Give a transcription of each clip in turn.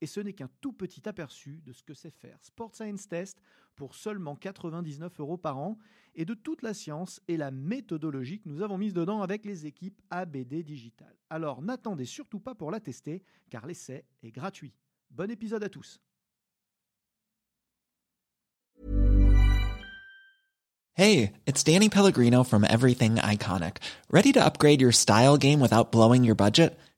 Et ce n'est qu'un tout petit aperçu de ce que c'est faire Sport Science Test pour seulement 99 euros par an et de toute la science et la méthodologie que nous avons mise dedans avec les équipes ABD Digital. Alors n'attendez surtout pas pour la tester car l'essai est gratuit. Bon épisode à tous. Hey, it's Danny Pellegrino from Everything Iconic. Ready to upgrade your style game without blowing your budget?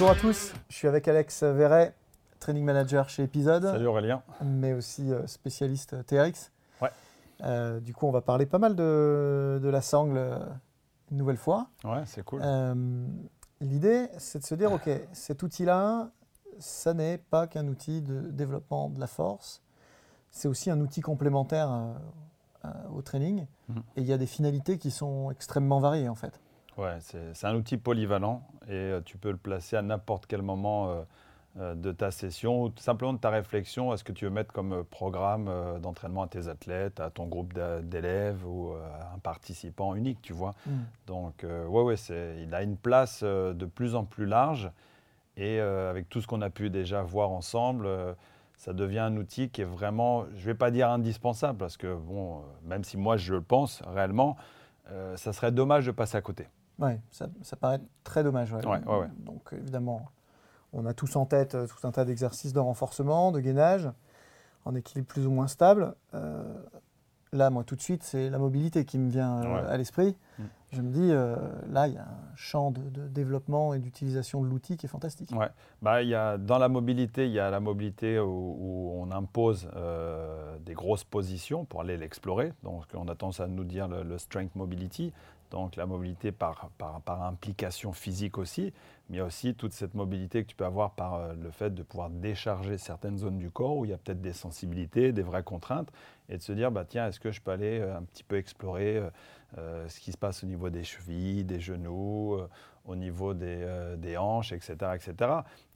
Bonjour à tous, je suis avec Alex Verret, training manager chez Episode. Salut Aurélien. Mais aussi euh, spécialiste TRX. Ouais. Euh, du coup, on va parler pas mal de, de la sangle euh, une nouvelle fois. Ouais, c'est cool. L'idée, c'est de se dire, OK, cet outil-là, ça n'est pas qu'un outil de développement de la force, c'est aussi un outil complémentaire au training. Mhm. Et il y a des finalités qui sont extrêmement variées, en fait. Ouais, c'est un outil polyvalent et tu peux le placer à n'importe quel moment euh, de ta session ou simplement de ta réflexion à ce que tu veux mettre comme euh, programme euh, d'entraînement à tes athlètes, à ton groupe d'élèves ou à un participant unique, tu vois? Mm. Donc, ouais, ouais, il a une place de plus en plus large et avec tout ce qu'on a pu déjà voir ensemble, ça devient un outil qui est vraiment, je ne vais pas dire indispensable parce que, bon, même si moi je le pense réellement, ça serait dommage de passer à côté. Oui, ça, ça, paraît très dommage. Ouais. Ouais, ouais, Donc, évidemment, on a tous en tête euh, tout un tas d'exercices de renforcement, de gainage, en équilibre plus ou moins stable. Euh, là, moi, tout de suite, c'est la mobilité qui me vient euh, à l'esprit. Mm. Je me dis, là, il y a un champ de, développement et d'utilisation de l'outil qui est fantastique. Ouais. Bah, y a, dans la mobilité, il y a la mobilité où, on impose des grosses positions pour aller l'explorer. Donc, on a tendance à nous dire le strength mobility donc la mobilité par, par, implication physique aussi, mais aussi toute cette mobilité que tu peux avoir par euh, le fait de pouvoir décharger certaines zones du corps où il y a peut-être des sensibilités, des vraies contraintes, et de se dire, bah, tiens, est-ce que je peux aller euh, un petit peu explorer euh, ce qui se passe au niveau des chevilles, des genoux, au niveau des, des, hanches, etc. etc.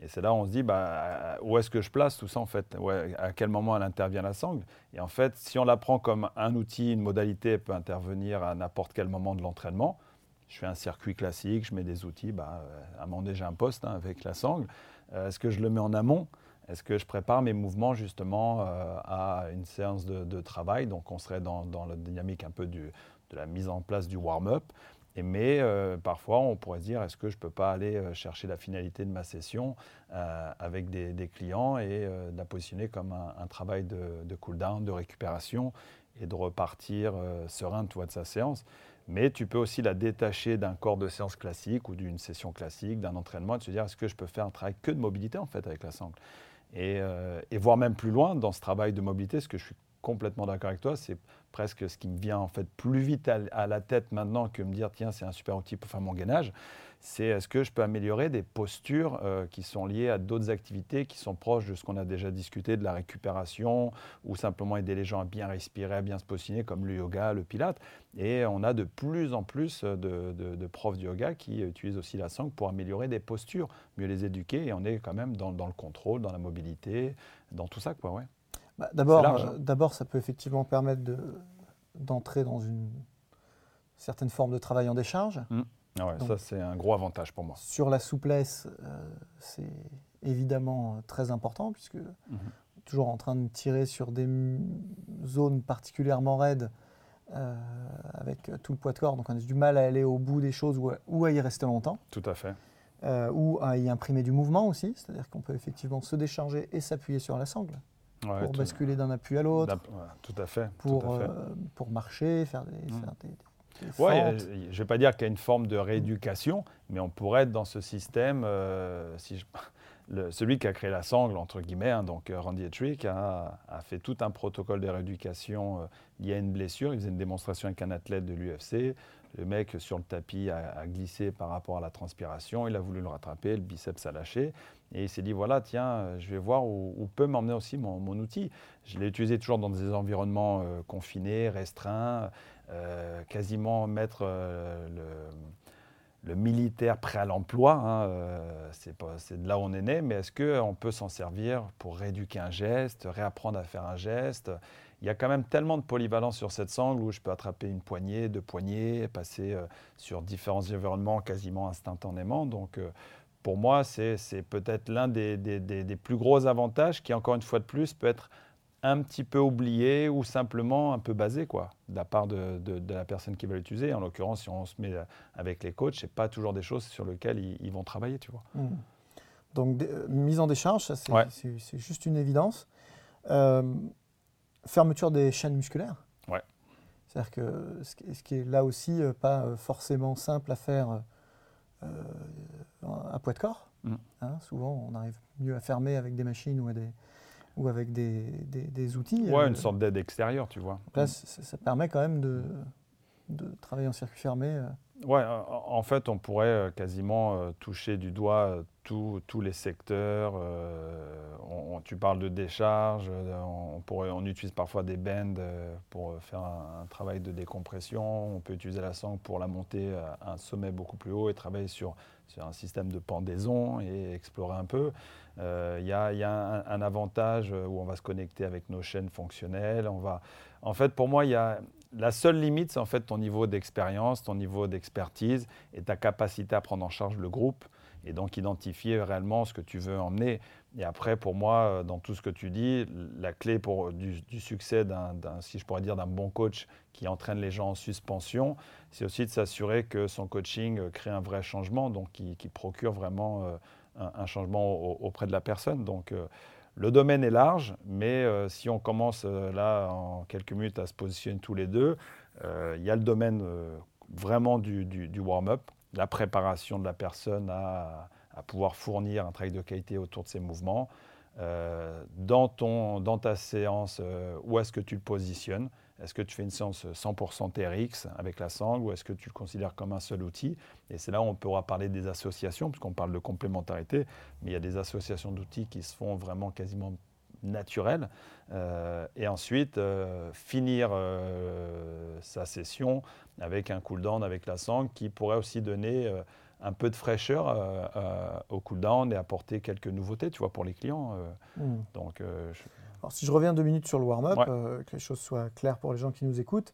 Et c'est là où on se dit, bah, où est-ce que je place tout ça en fait? À quel moment elle intervient la sangle? Et en fait, si on la prend comme un outil, une modalité, elle peut intervenir à n'importe quel moment de l'entraînement. Je fais un circuit classique, je mets des outils, bah, à un moment déjà un poste hein, avec la sangle. Est-ce que je le mets en amont? Est-ce que je prépare mes mouvements justement euh, à une séance de, travail? Donc on serait dans, la dynamique un peu de la mise en place du warm-up. Mais euh, parfois, on pourrait se dire, est-ce que je ne peux pas aller euh, chercher la finalité de ma session avec des, clients et la positionner comme un, travail de, de cool-down, de récupération et de repartir serein de sa séance. Mais tu peux aussi la détacher d'un corps de séance classique ou d'une session classique, d'un entraînement, et te dire est-ce que je peux faire un travail que de mobilité en fait avec la sangle? Et, euh, et, voir même plus loin dans ce travail de mobilité, ce que je suis complètement d'accord avec toi, c'est presque ce qui me vient en fait plus vite à, la tête maintenant que me dire tiens c'est un super outil pour faire mon gainage, c'est est-ce que je peux améliorer des postures euh, qui sont liées à d'autres activités qui sont proches de ce qu'on a déjà discuté, de la récupération, ou simplement aider les gens à bien respirer, à bien se positionner, comme le yoga, le pilate. Et on a de plus en plus de, profs de yoga qui utilisent aussi la sangle pour améliorer des postures, mieux les éduquer, et on est quand même dans, le contrôle, dans la mobilité, dans tout ça. Quoi, ouais. Bah, d'abord, hein. d'abord, ça peut effectivement permettre d'entrer dans une certaine forme de travail en décharge. Mmh. Ah ça, c'est un gros avantage pour moi. Sur la souplesse, euh, c'est évidemment euh, très important, puisque mmh. toujours en train de tirer sur des zones particulièrement raides avec tout le poids de corps. Donc on a du mal à aller au bout des choses ou à, y rester longtemps. Tout à fait. ou à y imprimer du mouvement aussi, c'est-à-dire qu'on peut effectivement se décharger et s'appuyer sur la sangle pour basculer d'un appui à l'autre. tout à fait. Pour, pour marcher, faire des, mmh. Oui, je ne vais pas dire qu'il y a une forme de rééducation, mais on pourrait être dans ce système, euh, si celui qui a créé la sangle, entre guillemets, hein, donc euh, Randy Ettrick, a, fait tout un protocole de rééducation euh, lié à une blessure. Il faisait une démonstration avec un athlète de l'UFC. Le mec sur le tapis a, glissé par rapport à la transpiration. Il a voulu le rattraper, le biceps a lâché. Et il s'est dit voilà, tiens, je vais voir où, peut m'emmener aussi mon, outil. Je l'ai utilisé toujours dans des environnements confinés, restreints. Euh, quasiment mettre euh, le, militaire prêt à l'emploi. Hein, euh, c'est de là où on est né, mais est-ce qu'on peut s'en servir pour rééduquer un geste, réapprendre à faire un geste? Il y a quand même tellement de polyvalence sur cette sangle où je peux attraper une poignée, deux poignées, passer sur différents environnements quasiment instantanément. Donc, pour moi, c'est peut-être l'un des, des, plus gros avantages qui, encore une fois de plus, peut être un petit peu oublié ou simplement un peu basé quoi, de la part de, la personne qui va l'utiliser. En l'occurrence, si on se met avec les coachs, ce n'est pas toujours des choses sur lesquelles ils, vont travailler. Tu vois. Mmh. Donc, euh, mise en décharge, c'est juste une évidence. Euh, fermeture des chaînes musculaires. Ouais. C'est-à-dire que ce qui est là aussi euh, pas forcément simple à faire à poids de corps. Mmh. Hein, souvent, on arrive mieux à fermer avec des machines ou à des, ou avec des, des, outils. Ouais, une euh, sorte d'aide extérieure, tu vois. Là, ça, permet quand même de, de travailler en circuit fermé. Euh. Ouais, en fait, on pourrait euh, quasiment toucher du doigt tous les secteurs. Tu parles de décharge, on, utilise parfois des bends pour faire un, travail de décompression. On peut utiliser la sangle pour la monter à un sommet beaucoup plus haut et travailler sur, un système de pendaison et explorer un peu. Il euh, y, a, un, avantage où on va se connecter avec nos chaînes fonctionnelles. En fait, pour moi, y a... la seule limite, c'est en fait ton niveau d'expérience, ton niveau d'expertise et ta capacité à prendre en charge le groupe et donc identifier réellement ce que tu veux emmener. Et après, pour moi, dans tout ce que tu dis, la clé pour du, succès d'un, si je pourrais dire, d'un bon coach qui entraîne les gens en suspension, c'est aussi de s'assurer que son coaching crée un vrai changement, donc qui, procure vraiment euh, un, changement auprès de la personne. Donc, euh, le domaine est large, mais euh, si on commence euh, là en quelques minutes à se positionner tous les deux, il y a le domaine vraiment du, warm-up, la préparation de la personne à, à, pouvoir fournir un travail de qualité autour de ses mouvements. dans, ton, dans ta séance, où est-ce que tu le positionnes? Est-ce que tu fais une séance 100% TRX avec la sangle ou est-ce que tu le considères comme un seul outil? Et c'est là où on pourra parler des associations, puisqu'on parle de complémentarité, mais il y a des associations d'outils qui se font vraiment quasiment naturelles. Euh, et ensuite, euh, finir euh, sa session avec un cool-down avec la sangle qui pourrait aussi donner un peu de fraîcheur au cool-down et apporter quelques nouveautés, tu vois, pour les clients. Mmh. Donc, je, alors, si je reviens deux minutes sur le warm-up, euh, que les choses soient claires pour les gens qui nous écoutent,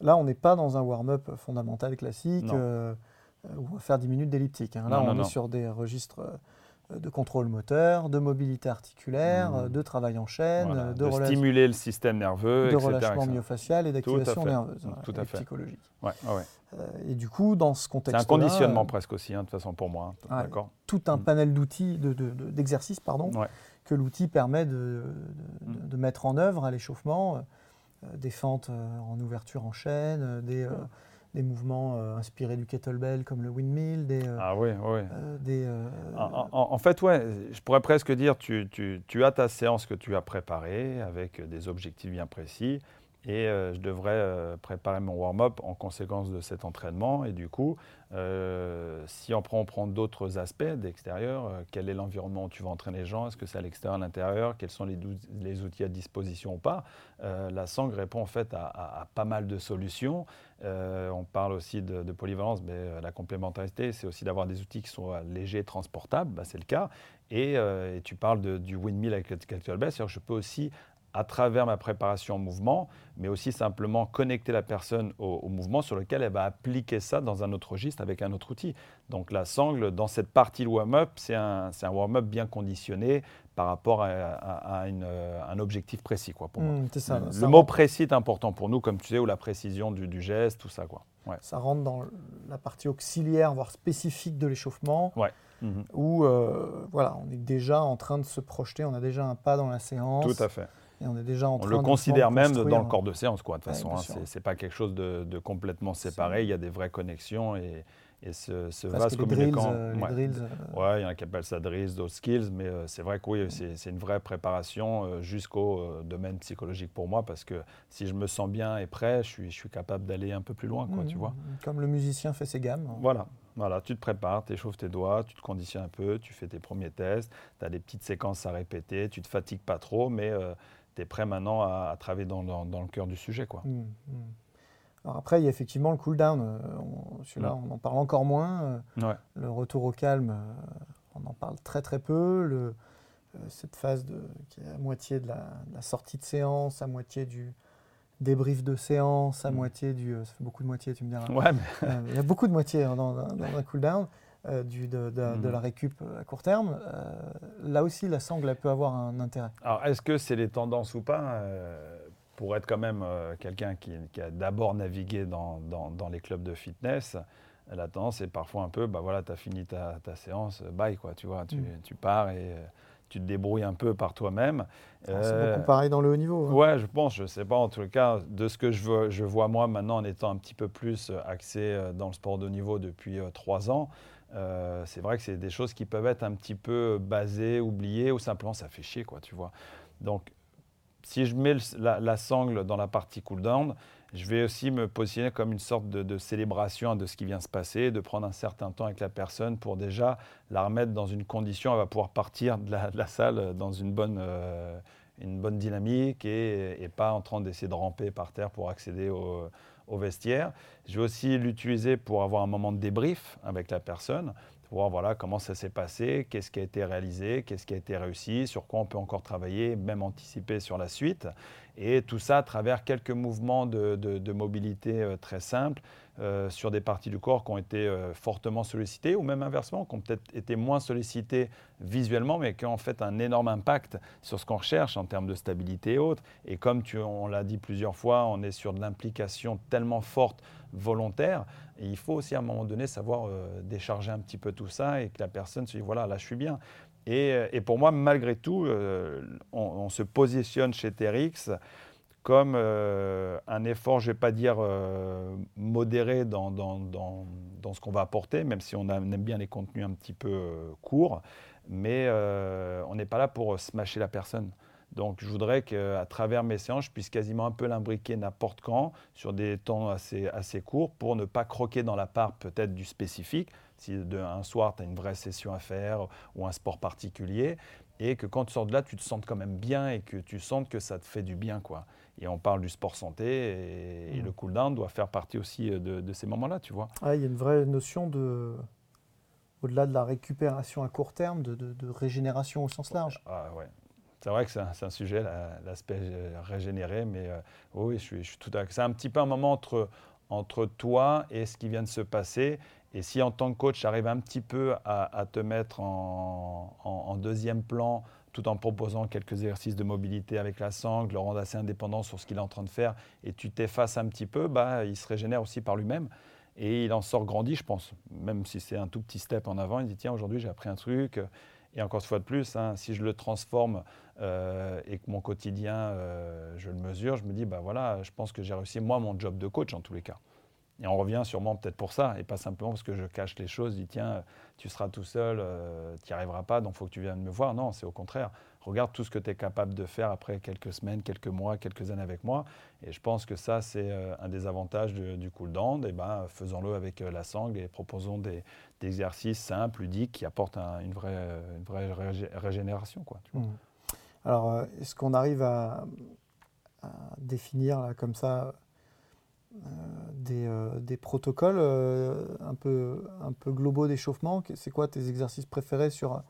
là, on n'est pas dans un warm-up fondamental classique euh, où on va faire 10 minutes d'elliptique. Hein. Là, on est sur des registres euh, de contrôle moteur, de mobilité articulaire, mmh. de travail en chaîne, de, stimuler le système nerveux, de relâchement myofacial et d'activation nerveuse, Tout à fait. psychologique. Ouais, et du coup, dans ce contexte-là, c'est un conditionnement presque aussi, hein, de toute façon pour moi. Hein. Tout un mmh. panel d'outils, d'exercices, de, pardon, que l'outil permet de, de, mettre en œuvre à l'échauffement, euh, des fentes euh, en ouverture en chaîne, euh, des, des mouvements inspirés du kettlebell comme le windmill, des... ah oui, oui. Des, en, fait, ouais, je pourrais presque dire, tu, tu, tu as ta séance que tu as préparée avec des objectifs bien précis et je devrais préparer mon warm-up en conséquence de cet entraînement. Et du coup, euh, si on prend, d'autres aspects d'extérieur, euh, quel est l'environnement où tu vas entraîner les gens? Est-ce que c'est à l'extérieur, à l'intérieur? Quels sont les, outils à disposition ou pas? Euh, La sangle répond en fait à, pas mal de solutions. on parle aussi de, polyvalence, mais la complémentarité, c'est aussi d'avoir des outils qui sont légers, transportables, bah, c'est le cas. Et, tu parles du windmill avec le c'est-à-dire que je peux aussi à travers ma préparation au mouvement, mais aussi simplement connecter la personne au, mouvement sur lequel elle va appliquer ça dans un autre registre avec un autre outil. Donc la sangle, dans cette partie warm-up, c'est un, un warm-up bien conditionné par rapport à, un objectif précis. Quoi, pour moi. Mmh, le mot précis est important pour nous, comme tu sais, ou la précision du, geste, tout ça. Quoi. Ça rentre dans la partie auxiliaire, voire spécifique de l'échauffement. Ouais. Mmh. Où euh, voilà, on est déjà en train de se projeter, on a déjà un pas dans la séance. Tout à fait on est déjà en le considère même dans le corps de séance, quoi. De toute façon, hein, Ce c'est pas quelque chose de, complètement séparé. Il y a des vraies connexions et, ce, ce vase communicant. Euh, ouais, euh. ouais, il y en a qui appellent ça drills, d'autres skills, mais euh, c'est vrai que oui, c'est une vraie préparation jusqu'au domaine psychologique pour moi, parce que si je me sens bien et prêt, je suis, je suis capable d'aller un peu plus loin, quoi, tu mmh, vois. Comme le musicien fait ses gammes. Voilà, voilà, tu te prépares, tu échauffes tes doigts, tu te conditionnes un peu, tu fais tes premiers tests, tu as des petites séquences à répéter, tu te fatigues pas trop, mais tu es prêt maintenant à, travailler dans, le cœur du sujet. Quoi. Mmh, mmh. Alors après, il y a effectivement le cool-down. Euh, celui-là, mmh. on en parle encore moins. Euh, le retour au calme, euh, on en parle très très peu. Le, cette phase de, qui est à moitié de la, sortie de séance, à moitié du débrief de séance, à moitié du... Ça fait beaucoup de moitié, tu me diras. Ouais, il y a beaucoup de moitié hein, dans, dans, un cool-down. Euh, du, de, de, mhm. la récup à court terme, euh, là aussi, la sangle elle peut avoir un intérêt. Alors, est-ce que c'est les tendances ou pas euh, Pour être quand même quelqu'un qui, a d'abord navigué dans, dans, les clubs de fitness, la tendance est parfois un peu, bah voilà, tu as fini ta, ta, séance, bye, quoi, tu vois, tu, mm. tu pars et tu te débrouilles un peu par toi-même. Ah, c'est beaucoup pareil dans le haut niveau. Hein. Ouais, je pense, je ne sais pas, en tout cas, de ce que je, veux, je vois moi maintenant en étant un petit peu plus axé dans le sport de haut niveau depuis trois ans, euh, c'est vrai que c'est des choses qui peuvent être un petit peu basées, oubliées, ou simplement ça fait chier, quoi, tu vois. Donc, si je mets la, sangle dans la partie cool-down, je vais aussi me positionner comme une sorte de, célébration de ce qui vient se passer, de prendre un certain temps avec la personne pour déjà la remettre dans une condition, elle va pouvoir partir de la, salle dans une bonne, euh, une bonne dynamique et, pas en train d'essayer de ramper par terre pour accéder au au vestiaire. Je vais aussi l'utiliser pour avoir un moment de débrief avec la personne, pour voir voilà, comment ça s'est passé, qu'est-ce qui a été réalisé, qu'est-ce qui a été réussi, sur quoi on peut encore travailler, même anticiper sur la suite. Et tout ça à travers quelques mouvements de, mobilité euh, très simples euh, sur des parties du corps qui ont été euh, fortement sollicitées ou même inversement, qui ont peut-être été moins sollicitées visuellement, mais qui ont en fait un énorme impact sur ce qu'on recherche en termes de stabilité et autres. Et comme tu, on l'a dit plusieurs fois, on est sur de l'implication tellement forte volontaire. Et il faut aussi à un moment donné savoir décharger un petit peu tout ça et que la personne se dise voilà, là je suis bien. Euh, et, pour moi, malgré tout, euh, on, se positionne chez TRX comme euh, un effort, je ne vais pas dire modéré dans, dans, dans, dans ce qu'on va apporter, même si on, aime bien les contenus un petit peu courts, mais on n'est pas là pour smasher la personne. Donc je voudrais qu'à travers mes séances, je puisse quasiment un peu l'imbriquer n'importe quand, sur des temps assez, assez courts, pour ne pas croquer dans la part peut-être du spécifique, si de, un soir tu as une vraie session à faire ou un sport particulier, et que quand tu sors de là, tu te sentes quand même bien et que tu sentes que ça te fait du bien. quoi. Et on parle du sport santé, et, mmh. le cool-down doit faire partie aussi de, ces moments-là, tu vois. Il y a une vraie notion de, au-delà de la récupération à court terme, de, de régénération au sens large. Ah, ouais. C'est vrai que c'est un, sujet, l'aspect régénéré, mais euh, oui, je suis, je suis tout à C'est un petit peu un moment entre, entre toi et ce qui vient de se passer. Et si en tant que coach, j'arrive un petit peu à, te mettre en, deuxième plan, tout en proposant quelques exercices de mobilité avec la sangle, le rendre assez indépendant sur ce qu'il est en train de faire, et tu t'effaces un petit peu, bah, il se régénère aussi par lui-même. Et il en sort grandi, je pense. Même si c'est un tout petit step en avant, il dit tiens, aujourd'hui j'ai appris un truc. Et encore une fois de plus, hein, si je le transforme euh, et que mon quotidien, euh, je le mesure, je me dis, bah voilà, je pense que j'ai réussi moi mon job de coach en tous les cas. Et on revient sûrement peut-être pour ça, et pas simplement parce que je cache les choses, dis tiens, tu seras tout seul, euh, tu n'y arriveras pas, donc il faut que tu viennes me voir. Non, c'est au contraire. Regarde tout ce que tu es capable de faire après quelques semaines, quelques mois, quelques années avec moi. Et je pense que ça, c'est un des avantages du cool down. Et ben, faisons-le avec la sangle et proposons des, exercices simples, ludiques, qui apportent une, vraie, régénération. Mmh. Alors, euh, est-ce qu'on arrive à, définir comme ça euh, euh, des, protocoles un, peu, un peu globaux d'échauffement C'est quoi tes exercices préférés sur,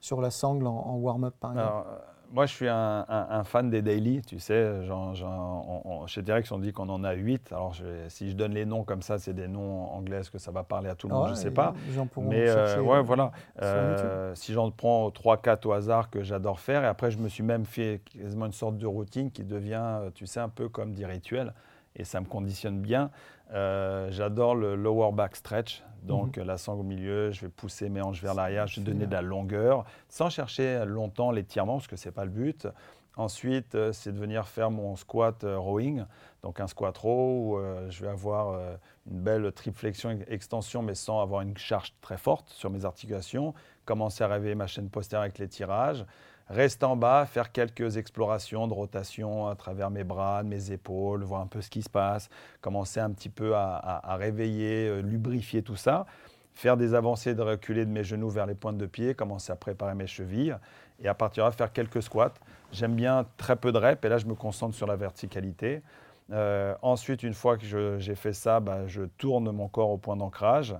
sur la sangle en, warm-up par exemple? Moi, je suis un, fan des daily, tu sais. Genre, genre, chez Terex, on dit qu'on en a 8. Alors, si je donne les noms comme ça, c'est des noms anglais, est-ce que ça va parler à tout le monde? Je ne sais pas. Mais euh, ouais, voilà. Euh, si j'en prends 3-4 au hasard que j'adore faire, et après, je me suis même fait quasiment une sorte de routine qui devient, tu sais, un peu comme des rituels. Et ça me conditionne bien. Euh, j'adore le lower back stretch, donc mhm. la sangle au milieu, je vais pousser mes hanches vers l'arrière, je vais donner de la longueur, sans chercher longtemps l'étirement, parce que ce n'est pas le but. Ensuite, euh, c'est de venir faire mon squat euh, rowing, donc un squat row où je vais avoir une belle triflexion extension, mais sans avoir une charge très forte sur mes articulations. Commencer à réveiller ma chaîne postérieure avec les tirages rester en bas, faire quelques explorations de rotation à travers mes bras, mes épaules, voir un peu ce qui se passe, commencer un petit peu à, réveiller, euh, lubrifier tout ça, faire des avancées de reculer de mes genoux vers les pointes de pied, commencer à préparer mes chevilles, et à partir de là, faire quelques squats. J'aime bien très peu de reps, et là, je me concentre sur la verticalité. Euh, ensuite, une fois que j'ai fait ça, bah, je tourne mon corps au point d'ancrage,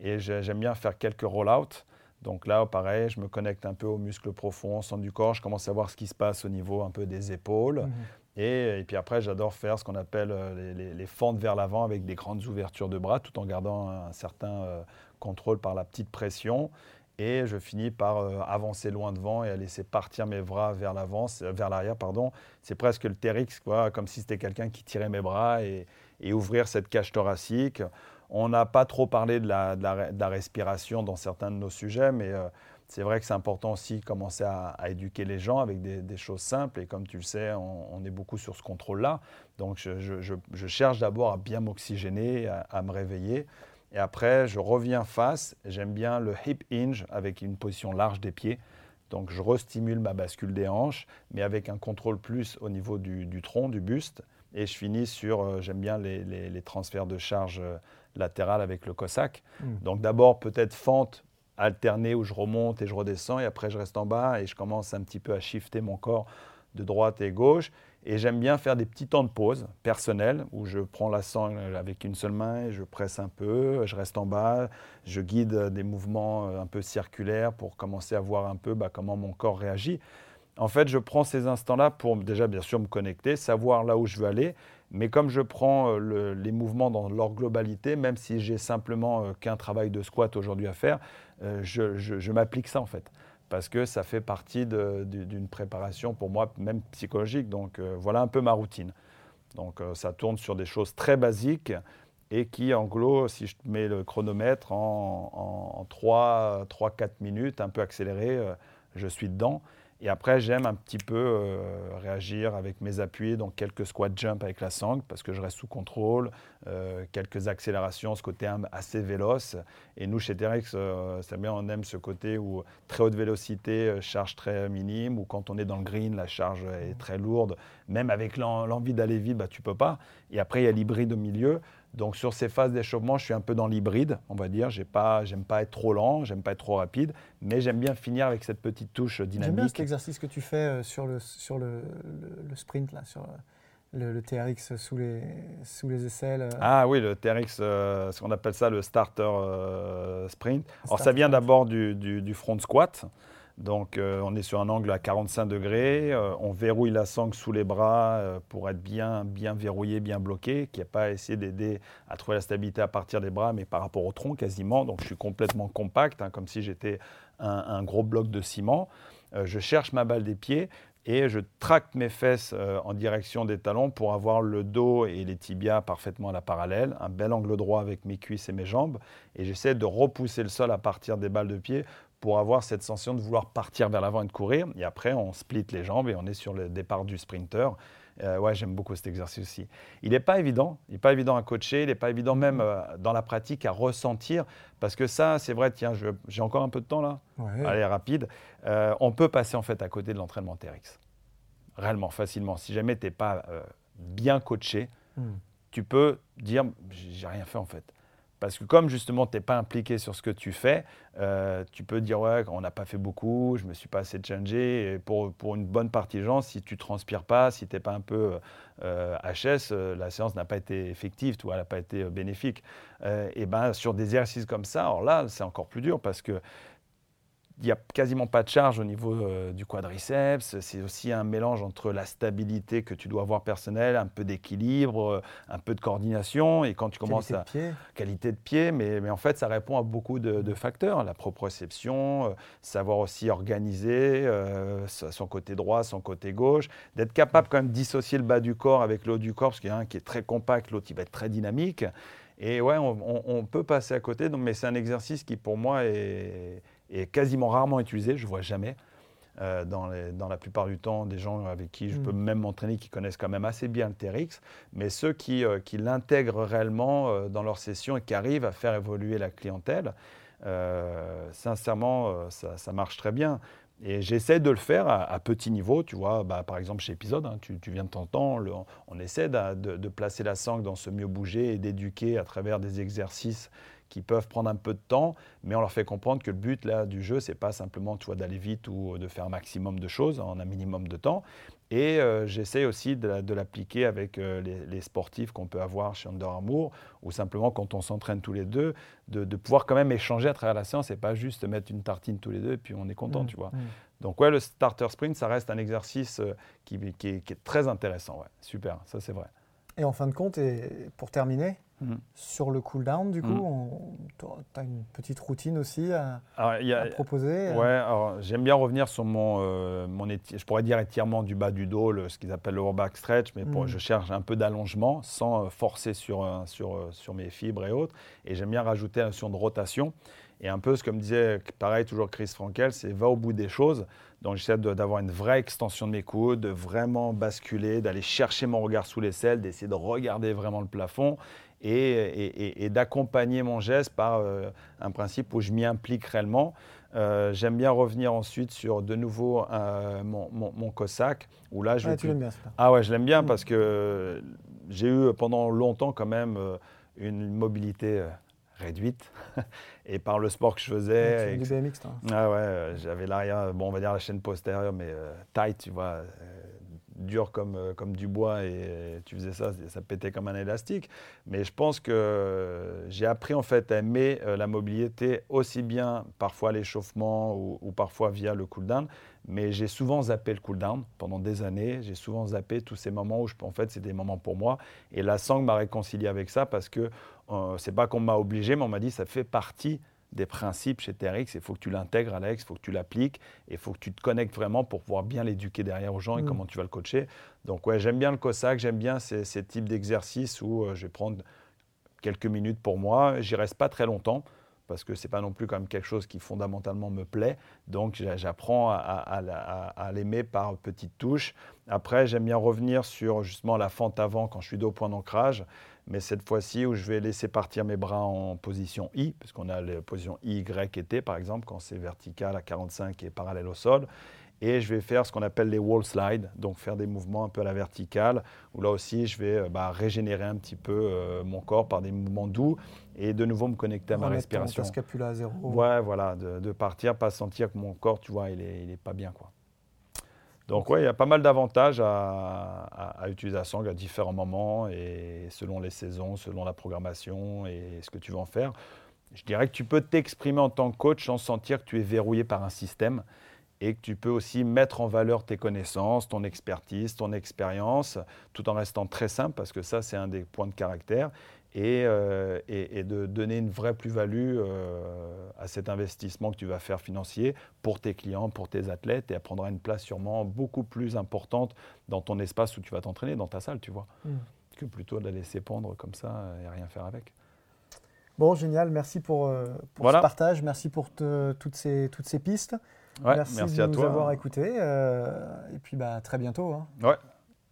et j'aime bien faire quelques roll-out. Donc là, pareil, je me connecte un peu aux muscles profonds, au centre du corps, je commence à voir ce qui se passe au niveau un peu des épaules. Mhm. Et, puis après, j'adore faire ce qu'on appelle euh, les, fentes vers l'avant avec des grandes ouvertures de bras, tout en gardant un certain euh, contrôle par la petite pression. Et je finis par euh, avancer loin devant et à laisser partir mes bras vers l'avant, vers l'arrière, pardon. C'est presque le TRX, quoi, comme si c'était quelqu'un qui tirait mes bras et, et ouvrir cette cage thoracique. On n'a pas trop parlé de la, respiration dans certains de nos sujets, mais euh, c'est vrai que c'est important aussi de commencer à, éduquer les gens avec des, choses simples. Et comme tu le sais, on, est beaucoup sur ce contrôle-là. Donc je, cherche d'abord à bien m'oxygéner, à, me réveiller. Et après, je reviens face. J'aime bien le hip hinge avec une position large des pieds. Donc je restimule ma bascule des hanches, mais avec un contrôle plus au niveau du, tronc, du buste. Et je finis sur, euh, j'aime bien les, transferts de charge euh, latérale avec le Cossack. Hmm. Donc d'abord peut-être fente alternée où je remonte et je redescends et après je reste en bas et je commence un petit peu à shifter mon corps de droite et gauche. Et j'aime bien faire des petits temps de pause personnels où je prends la sangle avec une seule main et je presse un peu, je reste en bas, je guide des mouvements euh, un peu circulaires pour commencer à voir un peu bah, comment mon corps réagit. En fait, je prends ces instants-là pour déjà bien sûr me connecter, savoir là où je veux aller, mais comme je prends euh, les mouvements dans leur globalité, même si j'ai simplement euh, qu'un travail de squat aujourd'hui à faire, euh, je, m'applique ça en fait. Parce que ça fait partie d'une préparation pour moi, même psychologique. Donc voilà un peu ma routine. Donc ça tourne sur des choses très basiques et qui, en gros, si je mets le chronomètre en, en 3-4 minutes, un peu accéléré, je suis dedans. Et après, j'aime un petit peu euh, réagir avec mes appuis, donc quelques squat jump avec la sangle, parce que je reste sous contrôle, euh, quelques accélérations, ce côté assez véloce. Et nous, chez Terex, euh, bien, on aime ce côté où très haute vélocité, charge très minime, ou quand on est dans le green, la charge est très lourde. Même avec l'envie d'aller vite, bah, tu peux pas. Et après, il y a l'hybride au milieu. Donc sur ces phases d'échauffement, je suis un peu dans l'hybride, on va dire. J'aime pas, j'aime pas être trop lent, j'aime pas être trop rapide, mais j'aime bien finir avec cette petite touche dynamique. J'aime bien cet exercice que tu fais euh, sur le, sur le, sprint, là, sur euh, le, TRX sous les, sous les aisselles. Euh. Ah oui, le TRX, ce qu'on appelle ça le starter sprint. Alors ça vient d'abord du, du, front squat. Donc euh, on est sur un angle à 45 degrés, euh, on verrouille la sangle sous les bras euh, pour être bien, bien verrouillé, bien bloqué, qui n'a pas essayé d'aider à trouver la stabilité à partir des bras, mais par rapport au tronc quasiment. Donc je suis complètement compact, hein, comme si j'étais un, gros bloc de ciment. je cherche ma balle des pieds et je tracte mes fesses en direction des talons pour avoir le dos et les tibias parfaitement à la parallèle, un bel angle droit avec mes cuisses et mes jambes, et j'essaie de repousser le sol à partir des balles de pied pour avoir cette sensation de vouloir partir vers l'avant et de courir. Et après, on split les jambes et on est sur le départ du sprinter. Euh, ouais, j'aime beaucoup cet exercice aussi. Il n'est pas évident, il n'est pas évident à coacher, il n'est pas évident même euh, dans la pratique à ressentir, parce que ça, c'est vrai, tiens, j'ai encore un peu de temps là, allez, rapide, euh, on peut passer en fait à côté de l'entraînement TRX, réellement, facilement. Si jamais tu n'es pas bien coaché, hmm. tu peux dire, j'ai rien fait en fait. Parce que comme justement, tu n'es pas impliqué sur ce que tu fais, euh, tu peux dire, ouais, on n'a pas fait beaucoup, je ne me suis pas assez changé. Et pour, pour une bonne partie des gens, si tu transpires pas, si tu n'es pas un peu euh, HS, euh, la séance n'a pas été effective, tu elle n'a pas été bénéfique. et ben sur des exercices comme ça, alors là, c'est encore plus dur parce que il n'y a quasiment pas de charge au niveau euh, du quadriceps. C'est aussi un mélange entre la stabilité que tu dois avoir personnelle, un peu d'équilibre, euh, un peu de coordination. Et quand tu commences qualité à. De pied. Qualité de pied. Mais, mais, en fait, ça répond à beaucoup de, facteurs. La proprioception, euh, savoir aussi organiser son côté droit, son côté gauche. D'être capable quand même de dissocier le bas du corps avec le haut du corps, parce qu'il y a un qui est très compact, l'autre il va être très dynamique. Et ouais, on, on peut passer à côté. Donc, mais c'est un exercice qui, pour moi, est est quasiment rarement utilisé, je ne vois jamais. Euh, dans, dans, la plupart du temps, des gens avec qui je peux mm. même m'entraîner, qui connaissent quand même assez bien le TRX, mais ceux qui, euh, qui l'intègrent réellement euh, dans leur session et qui arrivent à faire évoluer la clientèle, sincèrement, ça, ça, marche très bien. Et j'essaie de le faire à, petit niveau, tu vois, bah, par exemple chez Épisode, hein, tu, viens de t'entendre, on, on, essaie de, de, de, placer la sangle dans ce mieux bouger et d'éduquer à travers des exercices qui peuvent prendre un peu de temps, mais on leur fait comprendre que le but là, du jeu, c'est pas simplement tu vois, d'aller vite ou de faire un maximum de choses en un minimum de temps. Et euh, j'essaie aussi de, l'appliquer avec euh, les, sportifs qu'on peut avoir chez Under Armour, ou simplement quand on s'entraîne tous les deux, de, pouvoir quand même échanger à travers la séance et pas juste mettre une tartine tous les deux et puis on est content, mmh, tu vois. Mmh. Donc ouais, le starter sprint, ça reste un exercice euh, qui, qui, est, qui est, très intéressant. Ouais. Super, ça c'est vrai. Et en fin de compte, et pour terminer, Mm. Sur le cooldown, du coup, mm. tu as une petite routine aussi à, proposer euh Ouais, alors j'aime bien revenir sur mon, euh, mon je pourrais dire étirement du bas du dos, ce qu'ils appellent le back stretch, mais mm. je cherche un peu d'allongement sans euh, forcer sur, sur, sur mes fibres et autres. Et j'aime bien rajouter la notion de rotation. Et un peu ce que me disait, pareil, toujours Chris Frankel, c'est va au bout des choses. Donc j'essaie d'avoir une vraie extension de mes coudes, de vraiment basculer, d'aller chercher mon regard sous les selles, d'essayer de regarder vraiment le plafond et, d'accompagner mon geste par euh, un principe où je m'y implique réellement. Euh, j'aime bien revenir ensuite sur de nouveau euh, mon, mon, Cossack, où là je. Ah, tu l'aimes bien, Ah ouais, je l'aime bien mm. parce que j'ai eu pendant longtemps quand même une mobilité réduite et par le sport que je faisais. du BMX, toi. Ah ouais, j'avais l'arrière, bon, on va dire la chaîne postérieure, mais tight, tu vois, dur comme, euh, comme du bois et tu faisais ça, ça pétait comme un élastique. Mais je pense que j'ai appris en fait à aimer euh, la mobilité aussi bien parfois l'échauffement ou, parfois via le cooldown. Mais j'ai souvent zappé le cooldown pendant des années. J'ai souvent zappé tous ces moments où je, en fait c'est des moments pour moi. Et la sangle m'a réconcilié avec ça parce que euh, c'est pas qu'on m'a obligé, mais on m'a dit ça fait partie des principes chez TRX. Il faut que tu l'intègres, Alex, il faut que tu l'appliques et il faut que tu te connectes vraiment pour pouvoir bien l'éduquer derrière aux gens et mm. comment tu vas le coacher. Donc, ouais, j'aime bien le COSAC, j'aime bien ces, types d'exercices où euh, je vais prendre quelques minutes pour moi. J'y reste pas très longtemps parce que c'est pas non plus comme quelque chose qui fondamentalement me plaît. Donc j'apprends à, à l'aimer par petites touches. Après, j'aime bien revenir sur justement la fente avant quand je suis dos au point d'ancrage mais cette fois-ci où je vais laisser partir mes bras en position I, puisqu'on a la position I, Y et T par exemple, quand c'est vertical à 45 et parallèle au sol. Et je vais faire ce qu'on appelle les wall slides, donc faire des mouvements un peu à la verticale, où là aussi je vais euh, bah, régénérer un petit peu euh, mon corps par des mouvements doux et de nouveau me connecter à ma respiration. Ton scapula à zéro. Ouais, voilà, de, partir, pas sentir que mon corps, tu vois, il est, il est pas bien, quoi. Donc oui, il y a pas mal d'avantages à, utiliser la sangle à différents moments et selon les saisons, selon la programmation et ce que tu veux en faire. Je dirais que tu peux t'exprimer en tant que coach sans sentir que tu es verrouillé par un système et que tu peux aussi mettre en valeur tes connaissances, ton expertise, ton expérience, tout en restant très simple, parce que ça, c'est un des points de caractère, euh, et, de donner une vraie plus-value euh, à cet investissement que tu vas faire financier pour tes clients, pour tes athlètes, et elle prendra une place sûrement beaucoup plus importante dans ton espace où tu vas t'entraîner, dans ta salle, tu vois, mm. que plutôt de la laisser pendre comme ça et rien faire avec. Bon, génial, merci pour, euh, pour ce partage, merci pour toutes, ces, toutes ces pistes. merci, de à nous avoir écoutés, et puis bah, très bientôt. Hein. Ouais,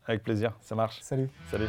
avec plaisir, ça marche. Salut. Salut.